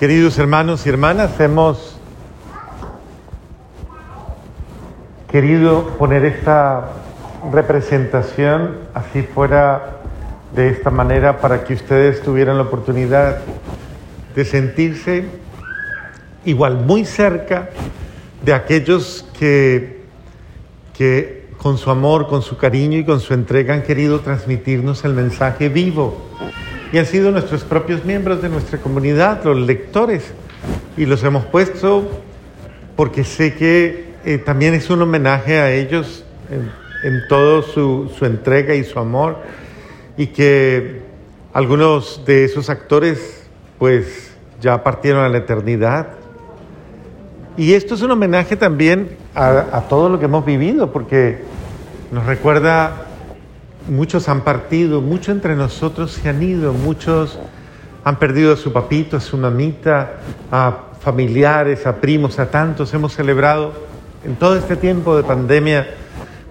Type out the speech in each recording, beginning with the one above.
Queridos hermanos y hermanas, hemos querido poner esta representación así fuera de esta manera para que ustedes tuvieran la oportunidad de sentirse igual muy cerca de aquellos que, que con su amor, con su cariño y con su entrega han querido transmitirnos el mensaje vivo y han sido nuestros propios miembros de nuestra comunidad, los lectores, y los hemos puesto porque sé que eh, también es un homenaje a ellos en, en toda su, su entrega y su amor, y que algunos de esos actores pues ya partieron a la eternidad. Y esto es un homenaje también a, a todo lo que hemos vivido, porque nos recuerda muchos han partido, muchos entre nosotros se han ido, muchos han perdido a su papito, a su mamita, a familiares, a primos, a tantos. Hemos celebrado en todo este tiempo de pandemia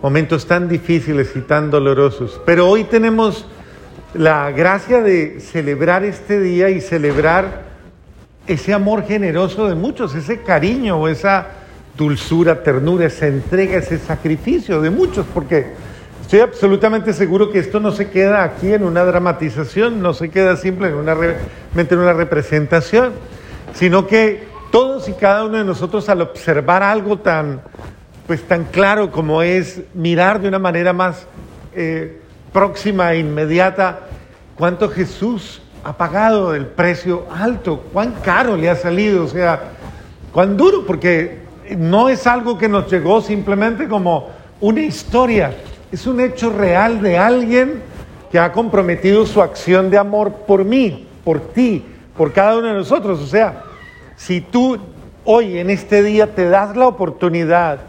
momentos tan difíciles y tan dolorosos. Pero hoy tenemos la gracia de celebrar este día y celebrar ese amor generoso de muchos, ese cariño esa dulzura, ternura, esa entrega, ese sacrificio de muchos, porque Estoy absolutamente seguro que esto no se queda aquí en una dramatización, no se queda simplemente en una representación, sino que todos y cada uno de nosotros al observar algo tan, pues, tan claro como es mirar de una manera más eh, próxima e inmediata cuánto Jesús ha pagado el precio alto, cuán caro le ha salido, o sea, cuán duro, porque no es algo que nos llegó simplemente como una historia, es un hecho real de alguien que ha comprometido su acción de amor por mí, por ti, por cada uno de nosotros. O sea, si tú hoy en este día te das la oportunidad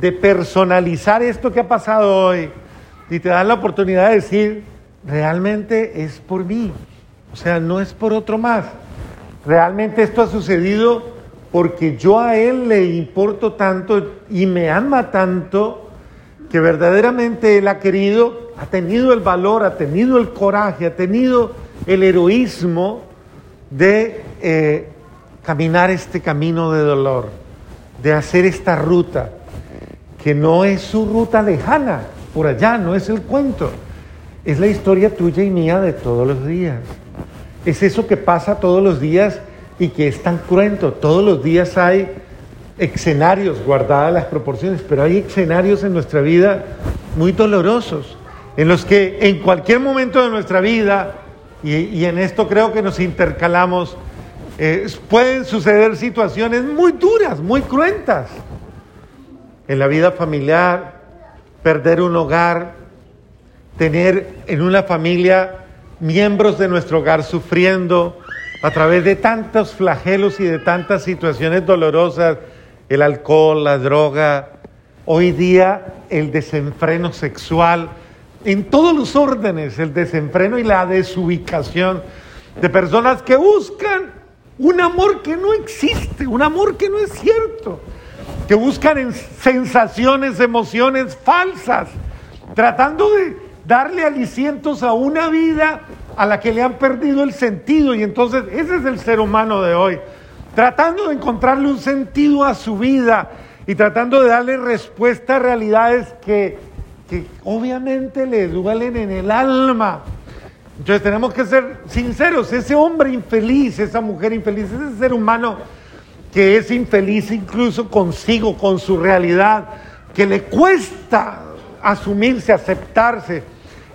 de personalizar esto que ha pasado hoy y te das la oportunidad de decir, realmente es por mí, o sea, no es por otro más. Realmente esto ha sucedido porque yo a él le importo tanto y me ama tanto que verdaderamente Él ha querido, ha tenido el valor, ha tenido el coraje, ha tenido el heroísmo de eh, caminar este camino de dolor, de hacer esta ruta, que no es su ruta lejana, por allá, no es el cuento, es la historia tuya y mía de todos los días. Es eso que pasa todos los días y que es tan cruento. Todos los días hay escenarios guardadas las proporciones, pero hay escenarios en nuestra vida muy dolorosos, en los que en cualquier momento de nuestra vida, y, en esto creo que nos intercalamos, eh, pueden suceder situaciones muy duras, muy cruentas. En la vida familiar, perder un hogar, tener en una familia miembros de nuestro hogar sufriendo a través de tantos flagelos y de tantas situaciones dolorosas, el alcohol, la droga, hoy día el desenfreno sexual, en todos los órdenes, el desenfreno y la desubicación de personas que buscan un amor que no existe, un amor que no es cierto, que buscan sensaciones, emociones falsas, tratando de darle alicientos a una vida a la que le han perdido el sentido. Y entonces ese es el ser humano de hoy tratando de encontrarle un sentido a su vida y tratando de darle respuesta a realidades que, que obviamente le duelen en el alma. Entonces tenemos que ser sinceros, ese hombre infeliz, esa mujer infeliz, ese ser humano que es infeliz incluso consigo, con su realidad, que le cuesta asumirse, aceptarse,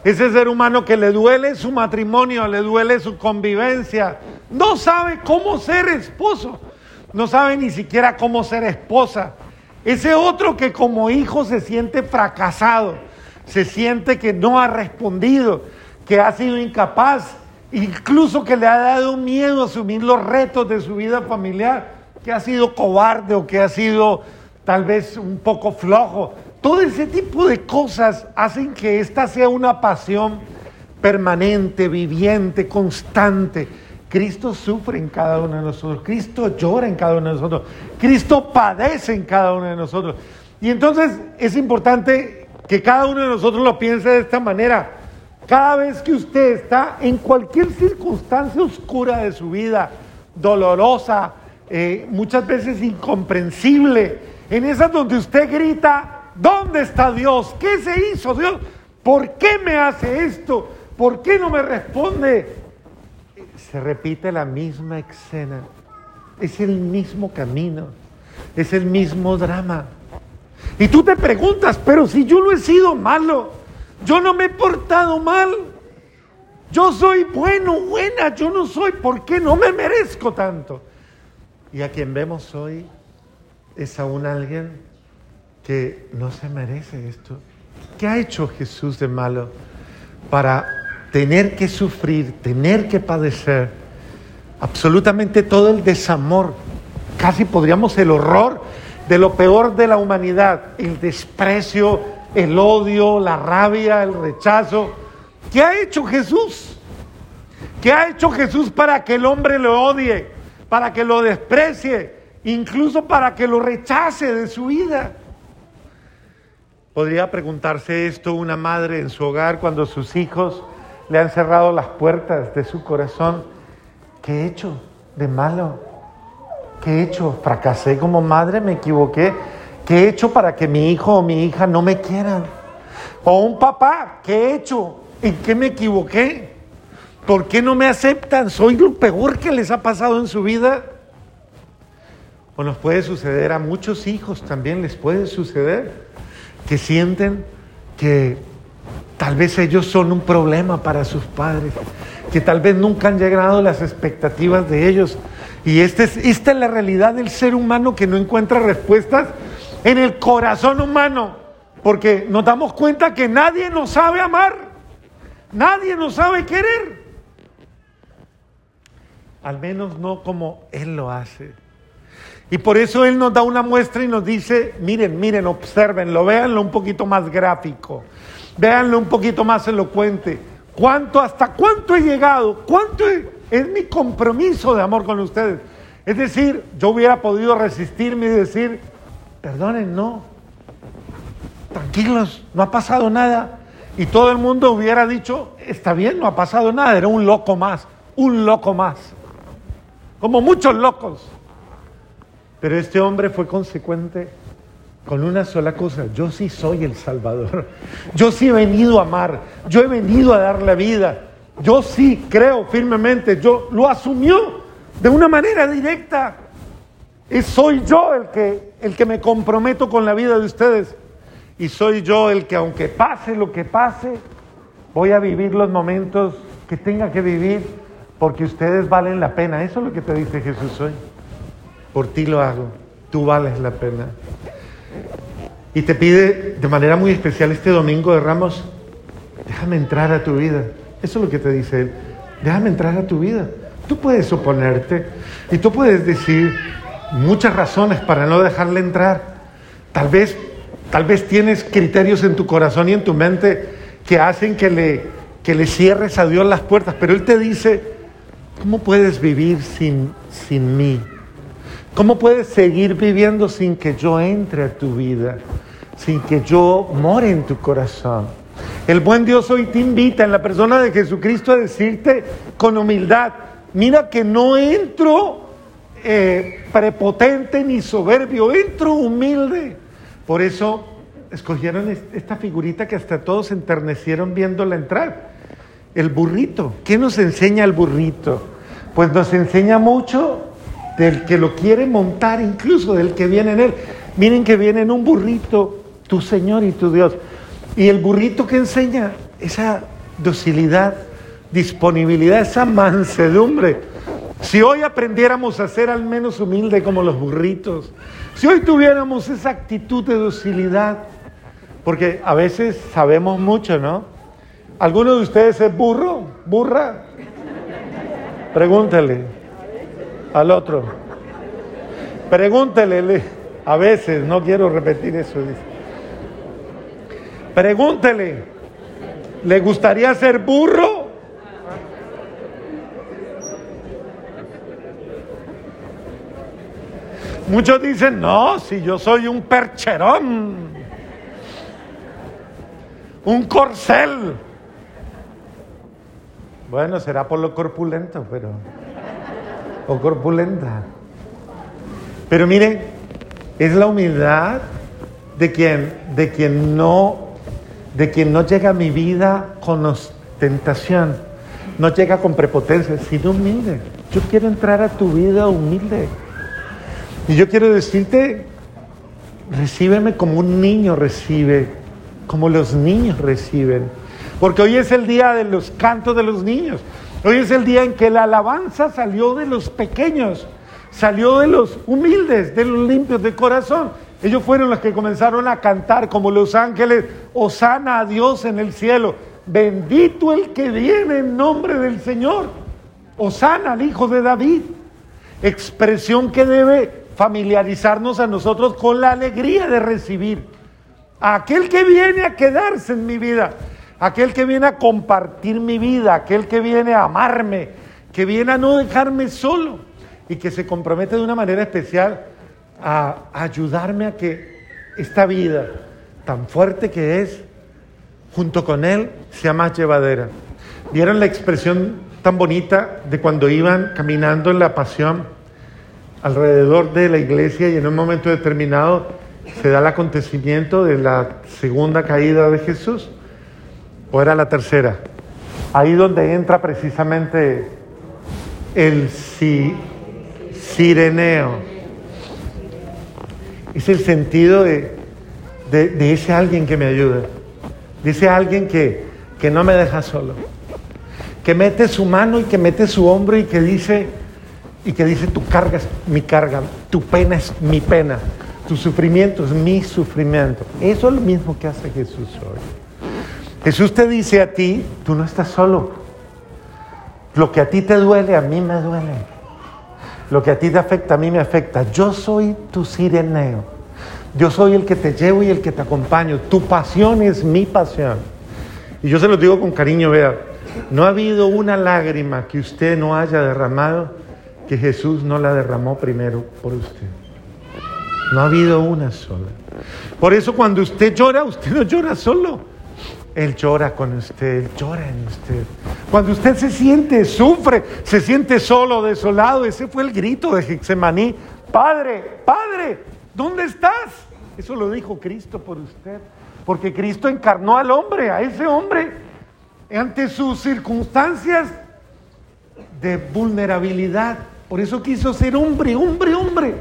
ese ser humano que le duele su matrimonio, le duele su convivencia, no sabe cómo ser esposo, no sabe ni siquiera cómo ser esposa. Ese otro que como hijo se siente fracasado, se siente que no ha respondido, que ha sido incapaz, incluso que le ha dado miedo asumir los retos de su vida familiar, que ha sido cobarde o que ha sido tal vez un poco flojo. Todo ese tipo de cosas hacen que esta sea una pasión permanente, viviente, constante Cristo sufre en cada uno de nosotros, Cristo llora en cada uno de nosotros, Cristo padece en cada uno de nosotros. Y entonces es importante que cada uno de nosotros lo piense de esta manera. Cada vez que usted está en cualquier circunstancia oscura de su vida, dolorosa, eh, muchas veces incomprensible, en esas donde usted grita, ¿dónde está Dios? ¿Qué se hizo Dios? ¿Por qué me hace esto? ¿Por qué no me responde? Se repite la misma escena, es el mismo camino, es el mismo drama. Y tú te preguntas, pero si yo no he sido malo, yo no me he portado mal, yo soy bueno, buena, yo no soy, ¿por qué no me merezco tanto? Y a quien vemos hoy es aún alguien que no se merece esto. ¿Qué ha hecho Jesús de malo para tener que sufrir, tener que padecer absolutamente todo el desamor, casi podríamos el horror de lo peor de la humanidad, el desprecio, el odio, la rabia, el rechazo? ¿Qué ha hecho Jesús? ¿Qué ha hecho Jesús para que el hombre lo odie, para que lo desprecie, incluso para que lo rechace de su vida? Podría preguntarse esto una madre en su hogar cuando sus hijos le han cerrado las puertas de su corazón. ¿Qué he hecho de malo? ¿Qué he hecho? ¿Fracasé como madre? ¿Me equivoqué? ¿Qué he hecho para que mi hijo o mi hija no me quieran? O un papá, ¿qué he hecho? ¿En qué me equivoqué? ¿Por qué no me aceptan? ¿Soy lo peor que les ha pasado en su vida? O nos puede suceder a muchos hijos también, les puede suceder que sienten que tal vez ellos son un problema para sus padres, que tal vez nunca han llegado las expectativas de ellos. Y este es, esta es la realidad del ser humano que no encuentra respuestas en el corazón humano, porque nos damos cuenta que nadie nos sabe amar, nadie nos sabe querer, al menos no como Él lo hace. Y por eso Él nos da una muestra y nos dice, miren, miren, observenlo, véanlo un poquito más gráfico, véanlo un poquito más elocuente. ¿Cuánto, hasta cuánto he llegado? ¿Cuánto es mi compromiso de amor con ustedes? Es decir, yo hubiera podido resistirme y decir, perdonen, no, tranquilos, no ha pasado nada. Y todo el mundo hubiera dicho, está bien, no ha pasado nada, era un loco más, un loco más. Como muchos locos. Pero este hombre fue consecuente con una sola cosa, yo sí soy el Salvador, yo sí he venido a amar, yo he venido a dar la vida, yo sí creo firmemente, yo lo asumió de una manera directa. Y soy yo el que, el que me comprometo con la vida de ustedes. Y soy yo el que aunque pase lo que pase, voy a vivir los momentos que tenga que vivir porque ustedes valen la pena. Eso es lo que te dice Jesús hoy por ti lo hago, tú vales la pena. Y te pide de manera muy especial este domingo de Ramos, déjame entrar a tu vida. Eso es lo que te dice él, déjame entrar a tu vida. Tú puedes oponerte y tú puedes decir muchas razones para no dejarle entrar. Tal vez, tal vez tienes criterios en tu corazón y en tu mente que hacen que le, que le cierres a Dios las puertas, pero Él te dice, ¿cómo puedes vivir sin, sin mí? ¿Cómo puedes seguir viviendo sin que yo entre a tu vida? Sin que yo more en tu corazón. El buen Dios hoy te invita en la persona de Jesucristo a decirte con humildad, mira que no entro eh, prepotente ni soberbio, entro humilde. Por eso escogieron esta figurita que hasta todos enternecieron viéndola entrar. El burrito. ¿Qué nos enseña el burrito? Pues nos enseña mucho del que lo quiere montar, incluso del que viene en él. Miren que viene en un burrito, tu Señor y tu Dios. Y el burrito que enseña esa docilidad, disponibilidad, esa mansedumbre. Si hoy aprendiéramos a ser al menos humilde como los burritos, si hoy tuviéramos esa actitud de docilidad, porque a veces sabemos mucho, ¿no? ¿Alguno de ustedes es burro? ¿Burra? Pregúntale al otro. Pregúntele, a veces, no quiero repetir eso, dice. Pregúntele, ¿le gustaría ser burro? Muchos dicen, no, si yo soy un percherón, un corcel. Bueno, será por lo corpulento, pero... o corpulenta. Pero miren, es la humildad de quien, de quien no, de quien no llega a mi vida con ostentación, no llega con prepotencia, sino humilde. Yo quiero entrar a tu vida humilde. Y yo quiero decirte, recíbeme como un niño recibe, como los niños reciben. Porque hoy es el día de los cantos de los niños. Hoy es el día en que la alabanza salió de los pequeños, salió de los humildes, de los limpios de corazón. Ellos fueron los que comenzaron a cantar como los ángeles, Osana a Dios en el cielo. Bendito el que viene en nombre del Señor. Osana al Hijo de David. Expresión que debe familiarizarnos a nosotros con la alegría de recibir. A aquel que viene a quedarse en mi vida aquel que viene a compartir mi vida, aquel que viene a amarme, que viene a no dejarme solo y que se compromete de una manera especial a ayudarme a que esta vida tan fuerte que es, junto con Él, sea más llevadera. ¿Vieron la expresión tan bonita de cuando iban caminando en la pasión alrededor de la iglesia y en un momento determinado se da el acontecimiento de la segunda caída de Jesús? ¿O era la tercera? Ahí donde entra precisamente el sireneo. Es el sentido de, ese alguien que me ayuda. De ese alguien que, que no me deja solo. Que mete su mano y que mete su hombro y que dice, y que dice, tu carga es mi carga, tu pena es mi pena, tu sufrimiento es mi sufrimiento. Eso es lo mismo que hace Jesús hoy. Jesús te dice a ti, tú no estás solo. Lo que a ti te duele, a mí me duele. Lo que a ti te afecta, a mí me afecta. Yo soy tu sireneo. Yo soy el que te llevo y el que te acompaño. Tu pasión es mi pasión. Y yo se lo digo con cariño, vea, no ha habido una lágrima que usted no haya derramado que Jesús no la derramó primero por usted. No ha habido una sola. Por eso cuando usted llora, usted no llora solo. Él llora con usted, Él llora en usted. Cuando usted se siente, sufre, se siente solo, desolado, ese fue el grito de Getsemaní. Padre, Padre, ¿dónde estás? Eso lo dijo Cristo por usted. Porque Cristo encarnó al hombre, a ese hombre, ante sus circunstancias de vulnerabilidad. Por eso quiso ser hombre, hombre, hombre.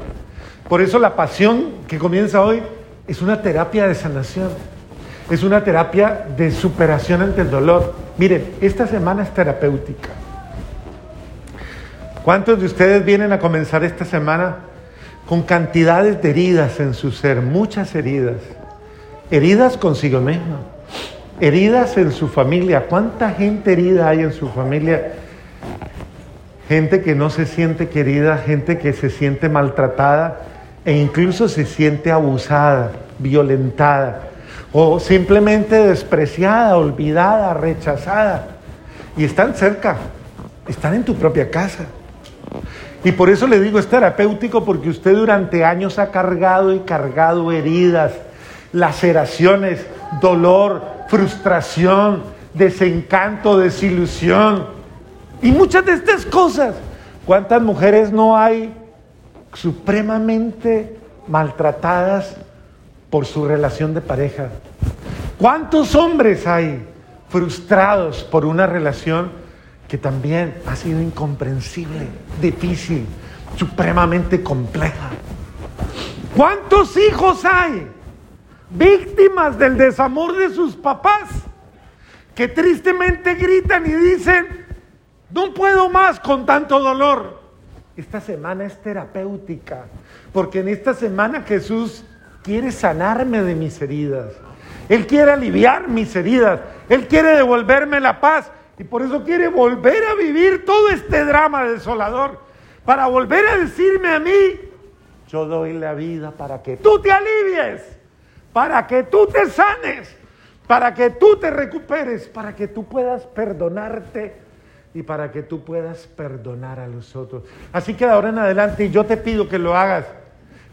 Por eso la pasión que comienza hoy es una terapia de sanación es una terapia de superación ante el dolor. Miren, esta semana es terapéutica. ¿Cuántos de ustedes vienen a comenzar esta semana con cantidades de heridas en su ser? Muchas heridas. Heridas consigo mismo. Heridas en su familia. ¿Cuánta gente herida hay en su familia? Gente que no se siente querida, gente que se siente maltratada e incluso se siente abusada, violentada o simplemente despreciada, olvidada, rechazada. Y están cerca, están en tu propia casa. Y por eso le digo, es terapéutico porque usted durante años ha cargado y cargado heridas, laceraciones, dolor, frustración, desencanto, desilusión. Y muchas de estas cosas. ¿Cuántas mujeres no hay supremamente maltratadas por su relación de pareja. ¿Cuántos hombres hay frustrados por una relación que también ha sido incomprensible, difícil, supremamente compleja? ¿Cuántos hijos hay víctimas del desamor de sus papás que tristemente gritan y dicen, no puedo más con tanto dolor? Esta semana es terapéutica, porque en esta semana Jesús quiere sanarme de mis heridas. Él quiere aliviar mis heridas. Él quiere devolverme la paz. Y por eso quiere volver a vivir todo este drama desolador. Para volver a decirme a mí, yo doy la vida para que tú te alivies, para que tú te sanes, para que tú te recuperes, para que tú puedas perdonarte y para que tú puedas perdonar a los otros. Así que de ahora en adelante yo te pido que lo hagas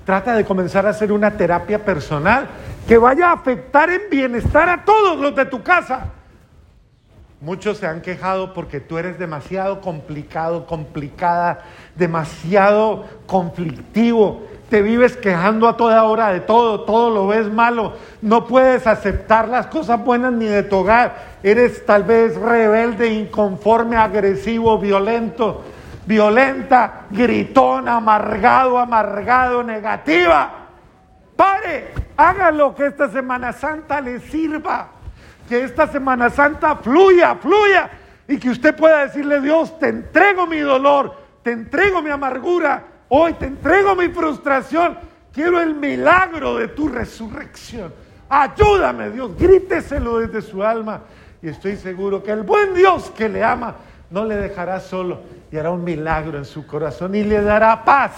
Trata de comenzar a hacer una terapia personal que vaya a afectar en bienestar a todos los de tu casa. Muchos se han quejado porque tú eres demasiado complicado, complicada, demasiado conflictivo. Te vives quejando a toda hora de todo, todo lo ves malo. No puedes aceptar las cosas buenas ni de tu hogar. Eres tal vez rebelde, inconforme, agresivo, violento, violenta, gritón, amargado, amargado, negativa. Pare, hágalo que esta Semana Santa le sirva que esta Semana Santa fluya, fluya, y que usted pueda decirle, Dios, te entrego mi dolor, te entrego mi amargura, hoy te entrego mi frustración, quiero el milagro de tu resurrección. Ayúdame, Dios, gríteselo desde su alma. Y estoy seguro que el buen Dios que le ama no le dejará solo y hará un milagro en su corazón y le dará paz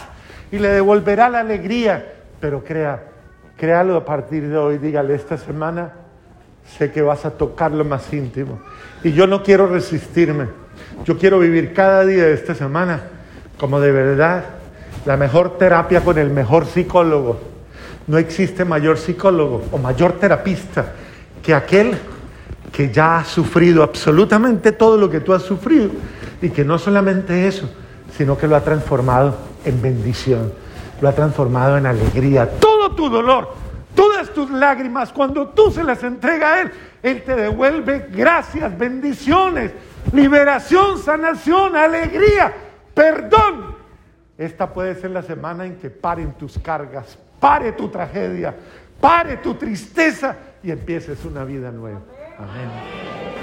y le devolverá la alegría. Pero crea, créalo a partir de hoy, dígale esta semana sé que vas a tocar lo más íntimo. Y yo no quiero resistirme. Yo quiero vivir cada día de esta semana como de verdad la mejor terapia con el mejor psicólogo. No existe mayor psicólogo o mayor terapista que aquel que ya ha sufrido absolutamente todo lo que tú has sufrido y que no solamente eso, sino que lo ha transformado en bendición, lo ha transformado en alegría. Todo tu dolor todas tus lágrimas, cuando tú se las entregas a Él, Él te devuelve gracias, bendiciones, liberación, sanación, alegría, perdón. Esta puede ser la semana en que paren tus cargas, pare tu tragedia, pare tu tristeza y empieces una vida nueva. 啊，对吗？